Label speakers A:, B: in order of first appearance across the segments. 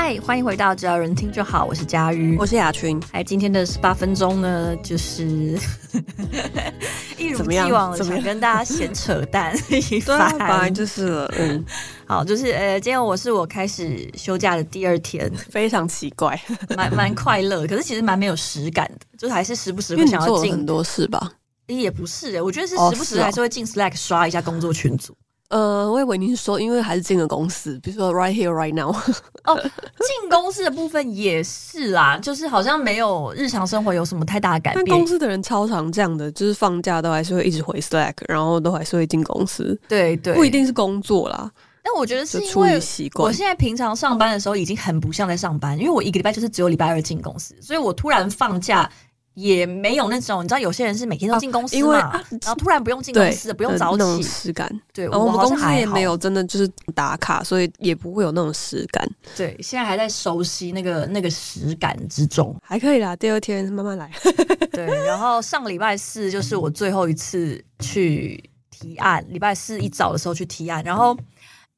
A: 嗨，欢迎回到只要有人听就好，我是佳瑜，
B: 我是雅群。
A: 哎，今天的十八分钟呢，就是 一如既往的想跟大家闲扯淡一番，
B: 本来就是了。嗯，
A: 好，就是呃，今天我是我开始休假的第二天，
B: 非常奇怪，
A: 蛮蛮快乐，可是其实蛮没有实感的，就是还是时不时会想要进
B: 很多事吧。
A: 也不是哎，我觉得是时不时还是会进 Slack 刷一下工作群组。
B: 呃，我以为您是说，因为还是进了公司，比如说 right here right now。
A: 哦，进公司的部分也是啦，就是好像没有日常生活有什么太大的改变。
B: 但公司的人超常这样的，就是放假都还是会一直回 Slack，然后都还是会进公司。
A: 对对，
B: 不一定是工作啦。
A: 但我觉得是因为我现在平常上班的时候已经很不像在上班，因为我一个礼拜就是只有礼拜二进公司，所以我突然放假。也没有那种，你知道有些人是每天都进公司嘛，啊、然后突然不用进公司，不用早起，
B: 实感。
A: 对，
B: 我们公司也没有真的就是打卡，所以也不会有那种实感。
A: 对，现在还在熟悉那个那个实感之中，
B: 还可以啦。第二天慢慢来。
A: 对，然后上个礼拜四就是我最后一次去提案，礼拜四一早的时候去提案，然后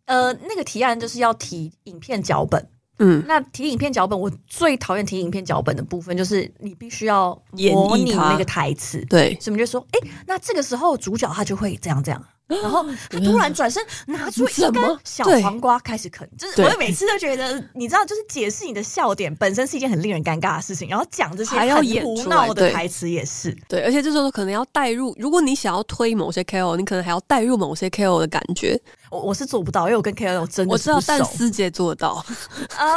A: 呃，那个提案就是要提影片脚本。嗯，那提影片脚本，我最讨厌提影片脚本的部分就是你必须要模拟那个台词，
B: 对，
A: 所以我们就说，哎、欸，那这个时候主角他就会这样这样，然后他突然转身拿出一根小黄瓜开始啃，就是我每次都觉得，你知道，就是解释你的笑点本身是一件很令人尴尬的事情，然后讲这些还要演胡闹的台词也是
B: 对，对，而且这时候可能要带入，如果你想要推某些 KOL，你可能还要带入某些 KOL 的感觉。
A: 我我是做不到，因为我跟 KOL 真的
B: 我知道，但思杰做得到。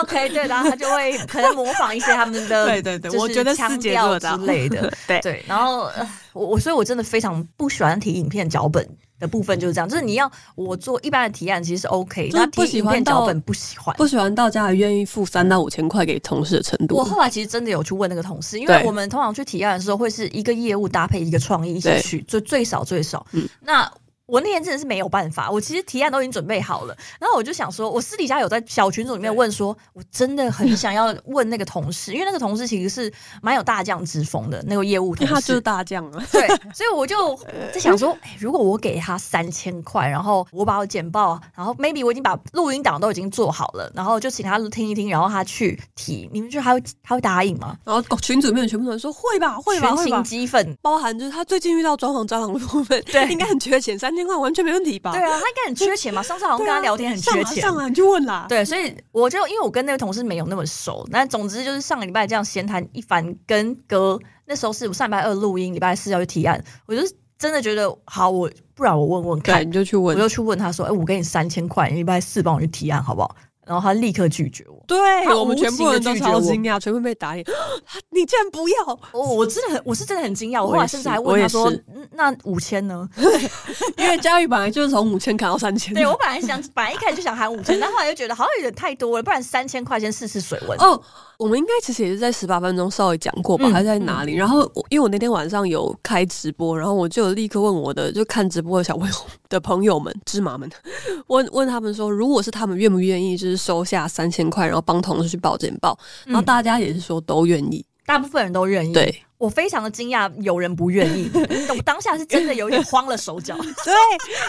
A: OK，对，然后他就会可能模仿一些他们的，
B: 对对对，我觉得思杰做得到之类的，
A: 对对。然后我我所以，我真的非常不喜欢提影片脚本的部分，就是这样，就是你要我做一般的提案，其实是 OK，那不喜欢脚本不喜欢，
B: 不喜欢到家还愿意付三到五千块给同事的程度。
A: 我后来其实真的有去问那个同事，因为我们通常去提案的时候，会是一个业务搭配一个创意一起去，就最少最少，嗯，那。我那天真的是没有办法，我其实提案都已经准备好了，然后我就想说，我私底下有在小群组里面问说，我真的很想要问那个同事，因为那个同事其实是蛮有大将之风的那个业务同事，
B: 他就是大将啊。
A: 对，所以我就在想说，欸，如果我给他三千块，然后我把我简报，然后 maybe 我已经把录音档都已经做好了，然后就请他听一听，然后他去提，你们觉得他会他会答应吗？
B: 然后群组里面全部人说会吧，会吧，
A: 全情激愤，
B: 包含就是他最近遇到装潢蟑螂的部分，对，应该很缺钱，三千块完全没问题吧。对啊，
A: 他应该很缺钱嘛。上次好像跟他聊天很缺钱，
B: 啊、上来、啊、你就问啦。
A: 对，所以我就因为我跟那个同事没有那么熟，那总之就是上个礼拜这样闲谈一番，跟哥那时候是我上礼拜二录音，礼拜四要去提案，我就真的觉得好，我不然我问问看，
B: 你就去问，
A: 我就去问他说，哎，我给你三千块，礼拜四帮我去提案好不好？然后他立刻拒绝我，
B: 对我们全部人都超惊讶，全部被打脸。你竟然不要！
A: 我我真的很，我是真的很惊讶。我后来甚至还问他说：“那五千呢？”
B: 因为佳玉本来就是从五千砍到三千。
A: 对，我本来想，本来一开始就想喊五千，但后来又觉得好像有点太多了，不然三千块钱试试水温。
B: 哦，我们应该其实也是在十八分钟稍微讲过吧？还是在哪里？然后因为我那天晚上有开直播，然后我就立刻问我的就看直播的小朋友的朋友们、芝麻们，问问他们说，如果是他们愿不愿意，就是。收下三千块，然后帮同事去报简报，然后大家也是说都愿意，
A: 大部分人都愿意。
B: 对，
A: 我非常的惊讶，有人不愿意。我当下是真的有点慌了手脚，
B: 对，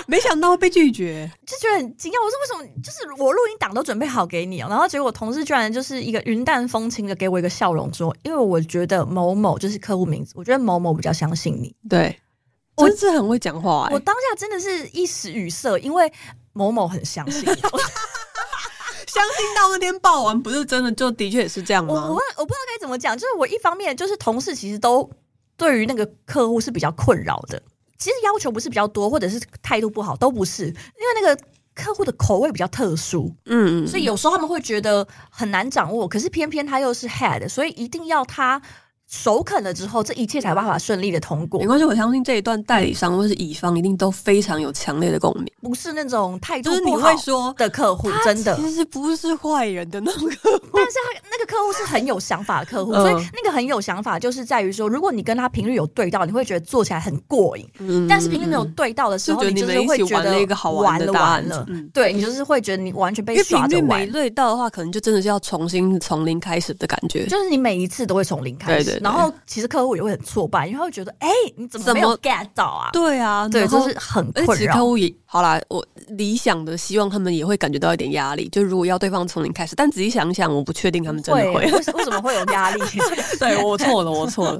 B: 没想到被拒绝，
A: 就觉得很惊讶。我说为什么？就是我录音档都准备好给你哦，然后结果同事居然就是一个云淡风轻的给我一个笑容，说：“因为我觉得某某就是客户名字，我觉得某某比较相信你。”
B: 对，我真是很会讲话、欸。
A: 我当下真的是一时语塞，因为某某很相信你。
B: 相信到那天报完，不是真的，就的确也是这样吗？
A: 我我我不知道该怎么讲，就是我一方面就是同事其实都对于那个客户是比较困扰的，其实要求不是比较多，或者是态度不好，都不是，因为那个客户的口味比较特殊，嗯嗯，所以有时候他们会觉得很难掌握，可是偏偏他又是 head，所以一定要他。首肯了之后，这一切才办法顺利的通过。
B: 没关系，我相信这一段代理商或是乙方一定都非常有强烈的共鸣。
A: 不是那种态度不好的客户，真的
B: 其实不是坏人的那种客户，
A: 但是他那个客户是很有想法的客户，所以那个很有想法就是在于说，如果你跟他频率有对到，你会觉得做起来很过瘾。嗯，但是频率没有对到的时候，你就是会觉得
B: 一个好玩的
A: 完了，对你就是会觉得你完全被耍着玩。
B: 没对到的话，可能就真的是要重新从零开始的感觉，
A: 就是你每一次都会从零开始，然后其实客户也会很挫败，因为他会觉得，哎、欸，你怎么没有 get 到啊？
B: 对啊，
A: 对，就是很困扰。
B: 客户也好啦，我理想的希望他们也会感觉到一点压力，就如果要对方从零开始，但仔细想想，我不确定他们真的会。
A: 为 为什么会有压力？
B: 对，我错了，我错了。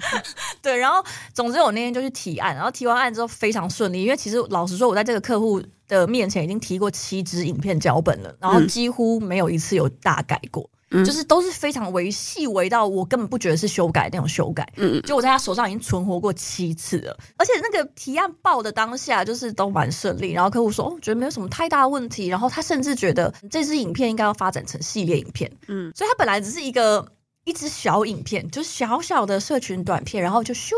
A: 对，然后总之我那天就去提案，然后提完案之后非常顺利，因为其实老实说，我在这个客户的面前已经提过七支影片脚本了，然后几乎没有一次有大改过。嗯、就是都是非常微细微到我根本不觉得是修改那种修改，嗯嗯，就我在他手上已经存活过七次了，而且那个提案报的当下就是都蛮顺利，然后客户说哦，觉得没有什么太大问题，然后他甚至觉得这支影片应该要发展成系列影片，嗯，所以他本来只是一个一支小影片，就是小小的社群短片，然后就咻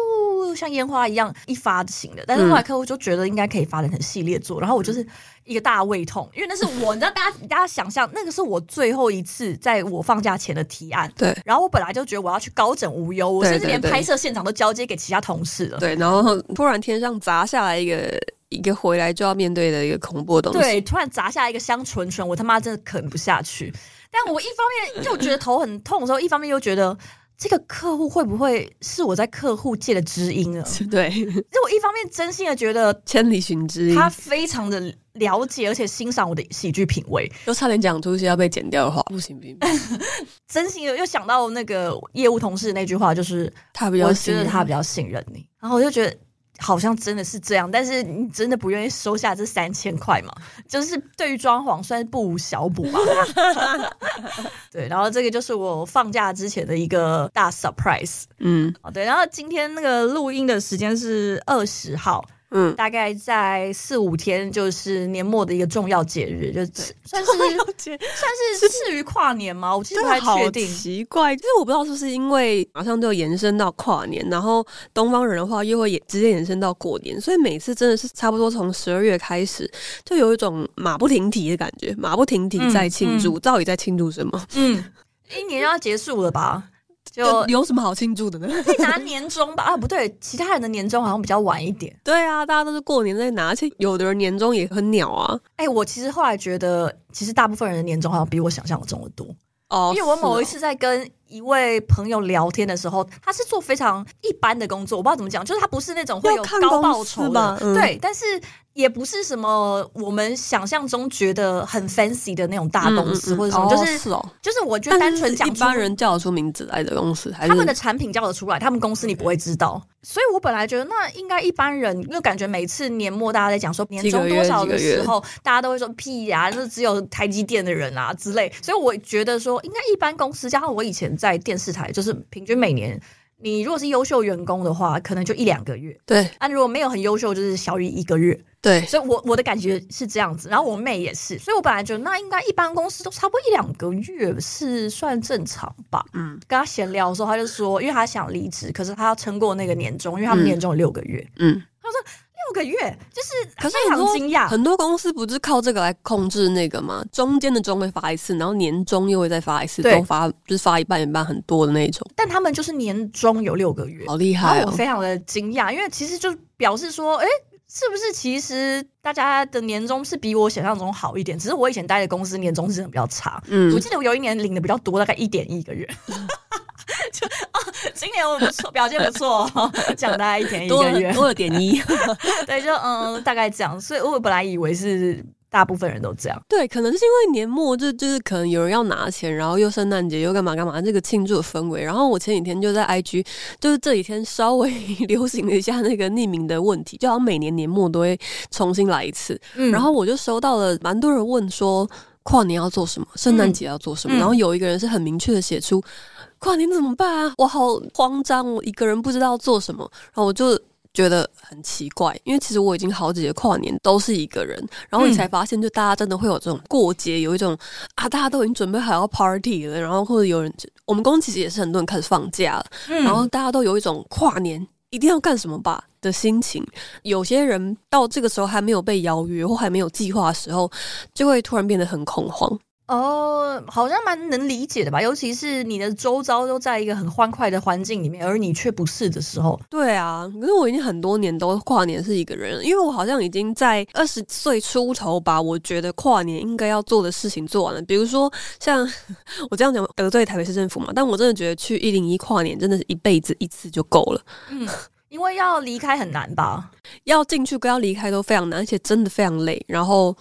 A: 像烟花一样一发型的，但是后来客户就觉得应该可以发展成系列做，然后我就是。一个大胃痛，因为那是我，你知道，大家大家想象，那个是我最后一次在我放假前的提案。
B: 对。
A: 然后我本来就觉得我要去高枕无忧，我甚至连拍摄现场都交接给其他同事了。
B: 对，然后突然天上砸下来一个一个回来就要面对的一个恐怖的东西。
A: 对，突然砸下一个香醇醇，我他妈真的啃不下去。但我一方面又觉得头很痛的时候，一方面又觉得。这个客户会不会是我在客户界的知音啊？
B: 对，
A: 就我一方面真心的觉得
B: 千里寻知音，
A: 他非常的了解而且欣赏我的喜剧品味，
B: 又差点讲出一些要被剪掉的话，不行不行。
A: 真心的又想到那个业务同事那句话，就是
B: 他比较，
A: 我觉得他比较信任你，然后我就觉得。好像真的是这样，但是你真的不愿意收下这三千块吗？就是对于装潢算是不无小补吧。对，然后这个就是我放假之前的一个大 surprise。嗯，对，然后今天那个录音的时间是二十号。嗯，大概在四五天，就是年末的一个重要节日，就是 算是算是次于跨年吗？我其实不太确定。
B: 奇怪，就是我不知道是不是因为马上就延伸到跨年，然后东方人的话又会也直接延伸到过年，所以每次真的是差不多从十二月开始，就有一种马不停蹄的感觉，马不停蹄在庆祝，嗯嗯、到底在庆祝什么？嗯，
A: 一年要结束了吧？
B: 就有什么好庆祝的呢？
A: 可以拿年终吧？啊，不对，其他人的年终好像比较晚一点。
B: 对啊，大家都是过年在拿，而且有的人年终也很鸟啊。
A: 哎、欸，我其实后来觉得，其实大部分人的年终好像比我想象中的多。哦，因为我某一次在跟一位朋友聊天的时候，他是做非常一般的工作，我不知道怎么讲，就是他不是那种会有高报酬的，嗯、对，但是。也不是什么我们想象中觉得很 fancy 的那种大公司，或者什么，就是就是我觉得单纯讲
B: 一般人叫得出名字来的公司，
A: 他们的产品叫得出来，他们公司你不会知道。所以我本来觉得那应该一般人，因为感觉每次年末大家在讲说年终多少的时候，大家都会说屁呀，就是只有台积电的人啊之类。所以我觉得说应该一般公司，加上我以前在电视台，就是平均每年。你如果是优秀员工的话，可能就一两个月。
B: 对，
A: 啊，如果没有很优秀，就是小于一个月。
B: 对，
A: 所以我我的感觉是这样子。然后我妹也是，所以我本来觉得那应该一般公司都差不多一两个月是算正常吧。嗯，跟他闲聊的时候，他就说，因为他想离职，可是他要撑过那个年终，因为他们年终有六个月。嗯，他说。六个月就是，可是很惊讶，
B: 很多公司不是靠这个来控制那个吗？中间的终会发一次，然后年终又会再发一次，都发就是发一半一半很多的那种。
A: 但他们就是年终有六个月，
B: 好厉害哦！
A: 我非常的惊讶，因为其实就表示说，哎，是不是其实大家的年终是比我想象中好一点？只是我以前待的公司年终是真的比较差。嗯，我记得我有一年领的比较多，大概一点一个月。就啊，今年我不错，表现不错，奖大概一点一个月，
B: 多了点一，
A: 对，就嗯，大概这样。所以我本来以为是大部分人都这样，
B: 对，可能是因为年末就就是可能有人要拿钱，然后又圣诞节又干嘛干嘛，这个庆祝的氛围。然后我前几天就在 IG，就是这几天稍微 流行了一下那个匿名的问题，就好像每年年末都会重新来一次。嗯，然后我就收到了蛮多人问说，跨年要做什么，圣诞节要做什么。嗯，然后有一个人是很明确的写出。跨年怎么办啊？我好慌张，我一个人不知道做什么，然后我就觉得很奇怪，因为其实我已经好几个跨年都是一个人，然后你才发现，就大家真的会有这种过节，有一种啊，大家都已经准备好要 party 了，然后或者有人，我们公司其实也是很多人开始放假了，然后大家都有一种跨年一定要干什么吧的心情，有些人到这个时候还没有被邀约或还没有计划的时候，就会突然变得很恐慌。
A: 哦，好像蛮能理解的吧，尤其是你的周遭都在一个很欢快的环境里面，而你却不是的时候。
B: 对啊，可是我已经很多年都跨年是一个人，因为我好像已经在二十岁出头把我觉得跨年应该要做的事情做完了。比如说，像 我这样讲得罪台北市政府嘛，但我真的觉得去一零一跨年真的是一辈子一次就够了。嗯。
A: 因为要离开很难吧？
B: 要进去跟要离开都非常难，而且真的非常累。然后。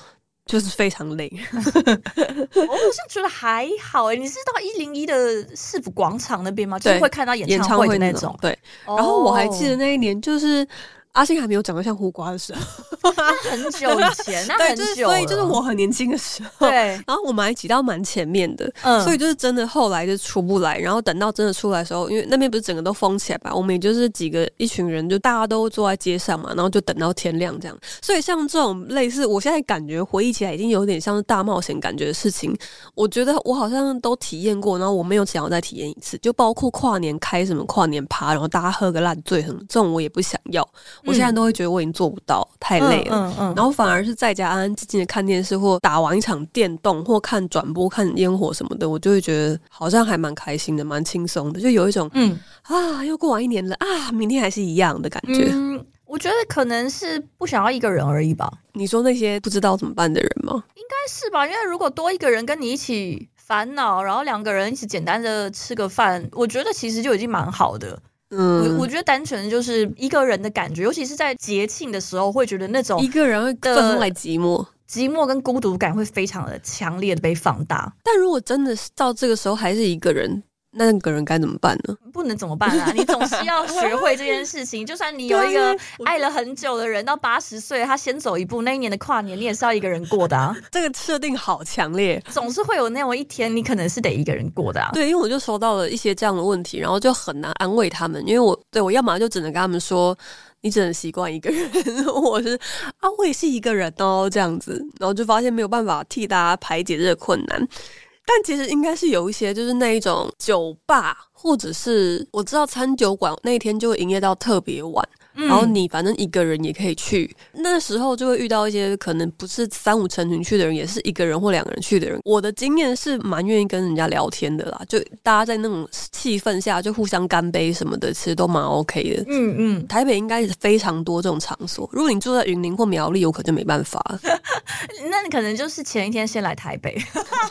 B: 就是非常累，
A: 我好像觉得还好哎。你是到一零一的市府广场那边吗？就是会看到演唱会的那种。
B: 对，然后我还记得那一年就是。阿信还没有长得像胡瓜的时候，
A: 很久以前，那很久，
B: 对，就是所以就是我很年轻的时候，
A: 对。
B: 然后我们还挤到蛮前面的，嗯，所以就是真的后来就出不来。然后等到真的出来的时候，因为那边不是整个都封起来吧，我们也就是几个一群人，就大家都坐在街上嘛，然后就等到天亮这样。所以像这种类似，我现在感觉回忆起来已经有点像是大冒险感觉的事情，我觉得我好像都体验过，然后我没有想要再体验一次，就包括跨年开什么跨年趴，然后大家喝个烂醉什么，这种我也不想要。我现在都会觉得我已经做不到，太累了。嗯嗯嗯、然后反而是在家安安静静的看电视，或打完一场电动，或看转播、看烟火什么的，我就会觉得好像还蛮开心的，蛮轻松的，就有一种嗯啊，又过完一年了啊，明天还是一样的感觉。
A: 嗯，我觉得可能是不想要一个人而已吧。
B: 你说那些不知道怎么办的人吗？
A: 应该是吧，因为如果多一个人跟你一起烦恼，然后两个人一起简单的吃个饭，我觉得其实就已经蛮好的。嗯，我我觉得单纯就是一个人的感觉，尤其是在节庆的时候，会觉得那种
B: 一个人会分外寂寞，
A: 寂寞跟孤独感会非常的强烈的被放大。
B: 但如果真的是到这个时候还是一个人。那个人该怎么办呢？
A: 不能怎么办啊？你总是要学会这件事情。就算你有一个爱了很久的人，到八十岁他先走一步，那一年的跨年你也是要一个人过的啊。
B: 这个设定好强烈，
A: 总是会有那么一天，你可能是得一个人过的啊。
B: 对，因为我就收到了一些这样的问题，然后就很难安慰他们，因为我对我要么就只能跟他们说，你只能习惯一个人，我是啊，我也是一个人哦，这样子，然后就发现没有办法替大家排解这个困难。但其实应该是有一些，就是那一种酒吧，或者是我知道餐酒馆那一天就会营业到特别晚。然后你反正一个人也可以去，那时候就会遇到一些可能不是三五成群去的人，也是一个人或两个人去的人。我的经验是蛮愿意跟人家聊天的啦，就大家在那种气氛下就互相干杯什么的，其实都蛮 OK 的。嗯嗯，台北应该是非常多这种场所。如果你住在云林或苗栗，我可就没办法。
A: 那你可能就是前一天先来台北，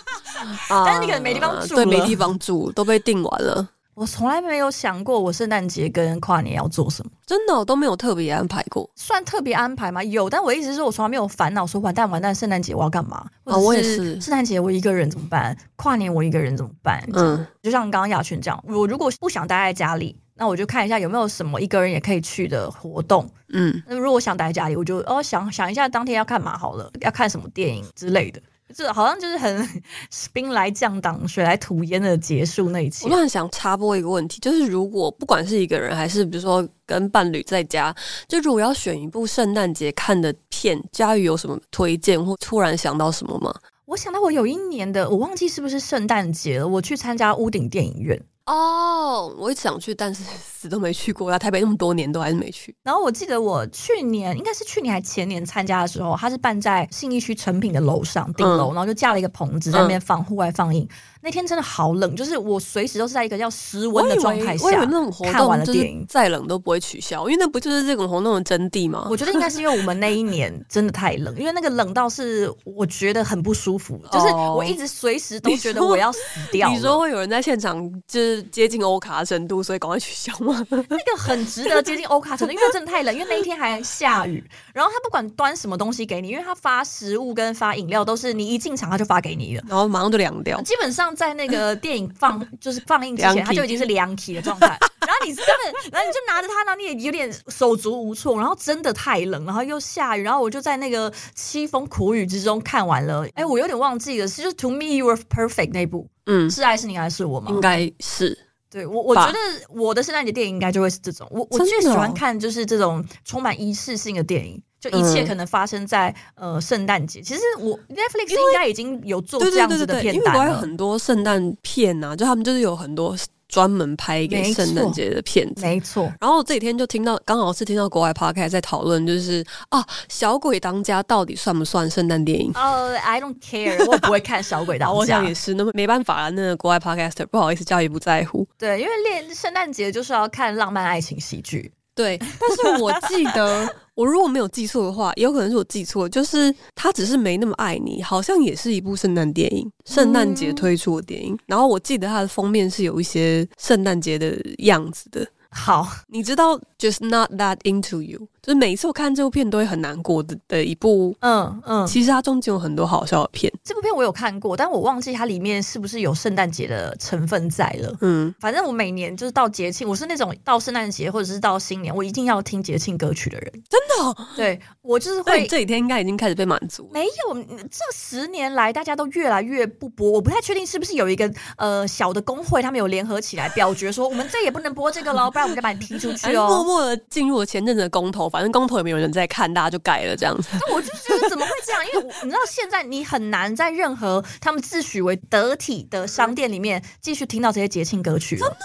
A: 但是你可能没地方住，
B: 对，没地方住都被订完了。
A: 我从来没有想过，我圣诞节跟跨年要做什么，
B: 真的我都没有特别安排过。
A: 算特别安排吗？有，但我一直是我从来没有烦恼说完蛋完蛋，圣诞节我要干嘛？
B: 啊，我也是。
A: 圣诞节我一个人怎么办？跨年我一个人怎么办？嗯，就像刚刚雅群这样，我如果不想待在家里，那我就看一下有没有什么一个人也可以去的活动。嗯，那如果想待在家里，我就哦想想一下当天要干嘛好了，要看什么电影之类的。这好像就是很 兵来将挡，水来土掩的结束那一期。
B: 我突然想插播一个问题，就是如果不管是一个人还是比如说跟伴侣在家，就如果要选一部圣诞节看的片，家瑜有什么推荐或突然想到什么吗？
A: 我想到我有一年的，我忘记是不是圣诞节了，我去参加屋顶电影院。
B: 哦我一直想去，但是死都没去过。来台北那么多年，都还是没去。
A: 然后我记得我去年应该是去年还前年参加的时候，他是办在信义区成品的楼上顶楼，嗯、然后就架了一个棚子在那边放户外放映。嗯那天真的好冷，就是我随时都是在一个要失温的状态下。
B: 我以为那种活动看完了电影再冷都不会取消，因为那不就是这种活动的真谛吗？
A: 我觉得应该是因为我们那一年真的太冷，因为那个冷到是我觉得很不舒服，就是我一直随时都觉得我要死掉
B: 你。你说会有人在现场就是接近欧卡程度，所以赶快取消吗？
A: 那个很值得接近欧卡程度，因为真的太冷，因为那一天还下雨，然后他不管端什么东西给你，因为他发食物跟发饮料都是你一进场他就发给你了，
B: 然后马上就凉掉，
A: 基本上。在那个电影放就是放映之前，他就已经是凉体的状态。然后你根本，然后你就拿着它，然后你也有点手足无措。然后真的太冷，然后又下雨，然后我就在那个凄风苦雨之中看完了。哎，我有点忘记了，是就是 To Me You Were Perfect 那部，嗯，是爱是你还是我吗？
B: 应该是。
A: 对我，我觉得我的圣诞节电影应该就会是这种。我我最喜欢看就是这种充满仪式性的电影。就一切可能发生在、嗯、呃圣诞节。其实我 Netflix 应该已经有做这样子的片单了。
B: 因为有很多圣诞片呐、啊，就他们就是有很多专门拍给圣诞节的片子。
A: 没错。
B: 然后这几天就听到，刚好是听到国外 podcast 在讨论，就是啊，小鬼当家到底算不算圣诞电影？
A: 哦、uh,，I don't care，我不会看小鬼当家。
B: 我想也是，那么没办法啊，那个国外 podcaster 不好意思，教育不在乎。
A: 对，因为恋圣诞节就是要看浪漫爱情喜剧。
B: 对，但是我记得。我如果没有记错的话，也有可能是我记错，就是他只是没那么爱你，好像也是一部圣诞电影，圣诞节推出的电影。嗯、然后我记得它的封面是有一些圣诞节的样子的。
A: 好，
B: 你知道 Just Not That Into You，就是每一次我看这部片都会很难过的的一部。嗯嗯，其实它中间有很多好笑的片。
A: 这部片我有看过，但我忘记它里面是不是有圣诞节的成分在了。嗯，反正我每年就是到节庆，我是那种到圣诞节或者是到新年，我一定要听节庆歌曲的人。
B: 真的、哦？
A: 对，我就是会。
B: 这几天应该已经开始被满足。
A: 没有，这十年来大家都越来越不播，我不太确定是不是有一个呃小的工会，他们有联合起来表决说，我们再也不能播这个了，不然。我们就把你踢出去哦！
B: 默默的进入了前阵子的公投，反正公投也没有人在看，大家就改了这样子。
A: 那我就觉得怎么会这样？因为你知道现在你很难在任何他们自诩为得体的商店里面继续听到这些节庆歌曲了。真的吗？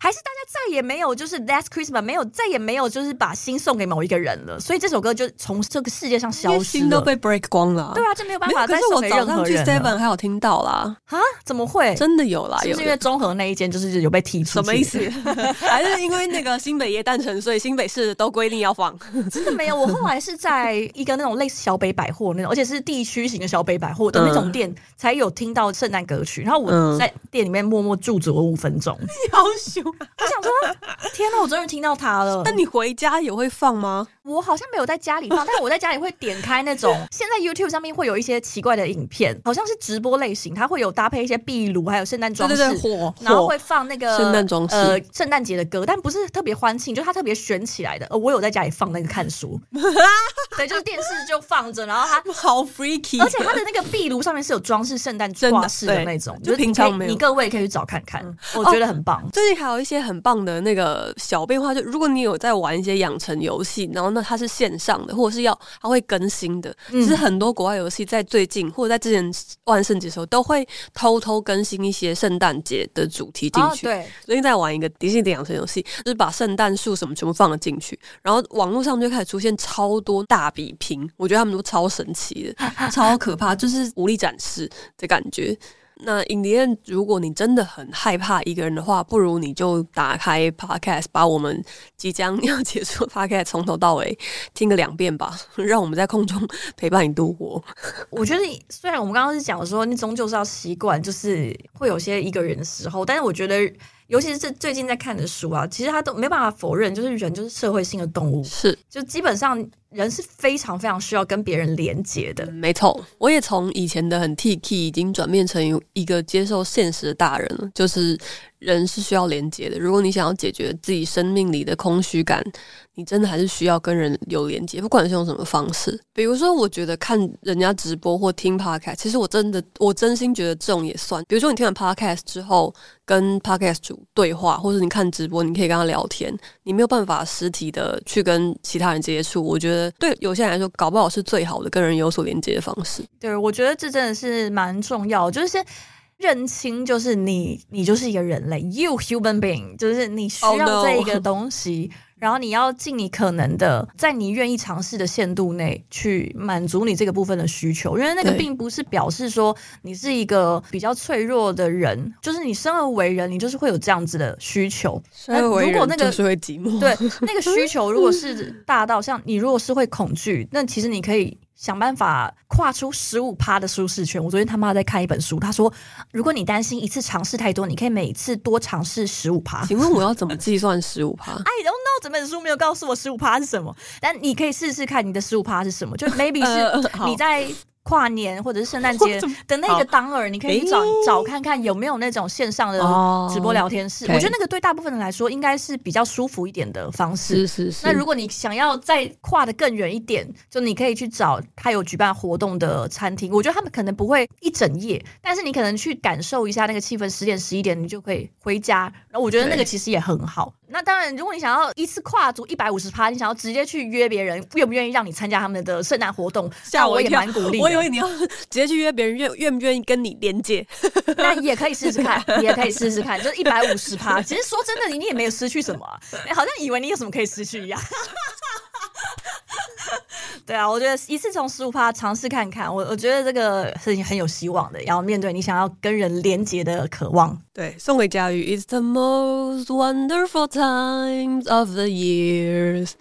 A: 还是大家再也没有就是 Last Christmas 没有再也没有就是把心送给某一个人了，所以这首歌就从这个世界上消失了，
B: 心都被 break 光了。
A: 对啊，这没有办法再送给任何人。可是我早上去 Seven
B: 还有听到啦
A: 啊？怎么会？
B: 真的有啦？有，
A: 是因为中和那一间就是有被踢出？
B: 什么意思？还是因为那个新北夜诞城，所以新北市都规定要放？
A: 真的没有，我后来是在一个那种类似小北百货那种，而且是地区型的小北百货的那种店，才有听到圣诞歌曲。然后我在店里面默默驻足了五分钟，
B: 好凶！
A: 我想说。天哪！我终于听到他了。
B: 那你回家也会放吗？
A: 我好像没有在家里放，但是我在家里会点开那种。现在 YouTube 上面会有一些奇怪的影片，好像是直播类型，它会有搭配一些壁炉，还有圣诞装饰，然后会放那个
B: 圣诞装饰，呃，
A: 圣诞节的歌，但不是特别欢庆，就它特别选起来的。呃，我有在家里放那个看书，对，就是电视就放着，然后它
B: 好 freaky，
A: 而且它的那个壁炉上面是有装饰圣诞挂饰的那种，就平常没有。你各位可以去找看看，我觉得很棒。
B: 最近还有一些很棒的那个小变化，就如果你有在玩一些养成游戏，然后那，它是线上的，或者是要它会更新的。其实很多国外游戏在最近或者在之前万圣节的时候，都会偷偷更新一些圣诞节的主题进去。对，最近在玩一个迪士尼的养成游戏，就是把圣诞树什么全部放了进去，然后网络上就开始出现超多大比拼，我觉得他们都超神奇的，超可怕，就是武力展示的感觉。那 in the end，如果你真的很害怕一个人的话，不如你就打开 podcast，把我们即将 要结束的 podcast 从头到尾听个两遍吧，让我们在空中陪伴你度过。
A: 我觉得，虽然我们刚刚是讲说，你终究是要习惯，就是会有些一个人的时候，但是我觉得。尤其是这最近在看的书啊，其实他都没办法否认，就是人就是社会性的动物，
B: 是。
A: 就基本上人是非常非常需要跟别人连接的。
B: 没错，我也从以前的很 T K 已经转变成一个接受现实的大人了，就是人是需要连接的。如果你想要解决自己生命里的空虚感，你真的还是需要跟人有连接，不管是用什么方式。比如说，我觉得看人家直播或听 Podcast，其实我真的我真心觉得这种也算。比如说，你听完 Podcast 之后，跟 Podcast 主对话，或者你看直播，你可以跟他聊天。你没有办法实体的去跟其他人接触，我觉得对有些人来说，搞不好是最好的跟人有所连接的方式。
A: 对，我觉得这真的是蛮重要，就是认清，就是你，你就是一个人类，You human being，就是你需要这一个东西。Oh. 然后你要尽你可能的，在你愿意尝试的限度内去满足你这个部分的需求，因为那个并不是表示说你是一个比较脆弱的人，就是你生而为人，你就是会有这样子的需求。
B: 生而为人就是会寂寞。
A: 对，那个需求如果是大到像你如果是会恐惧，那其实你可以。想办法跨出十五趴的舒适圈。我昨天他妈在看一本书，他说，如果你担心一次尝试太多，你可以每次多尝试十五趴。
B: 请问我要怎么计算十五趴？I
A: don't know，整本书没有告诉我十五趴是什么，但你可以试试看你的十五趴是什么，就 maybe 是 你在。跨年或者是圣诞节 的那个当儿，你可以找找看看有没有那种线上的直播聊天室。我觉得那个对大部分人来说应该是比较舒服一点的方式。
B: 是是是。
A: 那如果你想要再跨得更远一点，就你可以去找他有举办活动的餐厅。我觉得他们可能不会一整夜，但是你可能去感受一下那个气氛，十点十一点你就可以回家。然后我觉得那个其实也很好。那当然，如果你想要一次跨足一百五十趴，你想要直接去约别人，愿不愿意让你参加他们的圣诞活动？
B: 吓我一跳，
A: 我也蛮鼓励。
B: 我以为你要 直接去约别人，愿愿不愿意跟你连接？
A: 那也可以试试看，也可以试试看，就一百五十趴。其实说真的，你你也没有失去什么啊，好像以为你有什么可以失去一样。对啊，我觉得一次从十五趴尝试看看，我我觉得这个是很有希望的。要面对你想要跟人连接的渴望，
B: 对，送给佳宇，It's the most wonderful times of the years。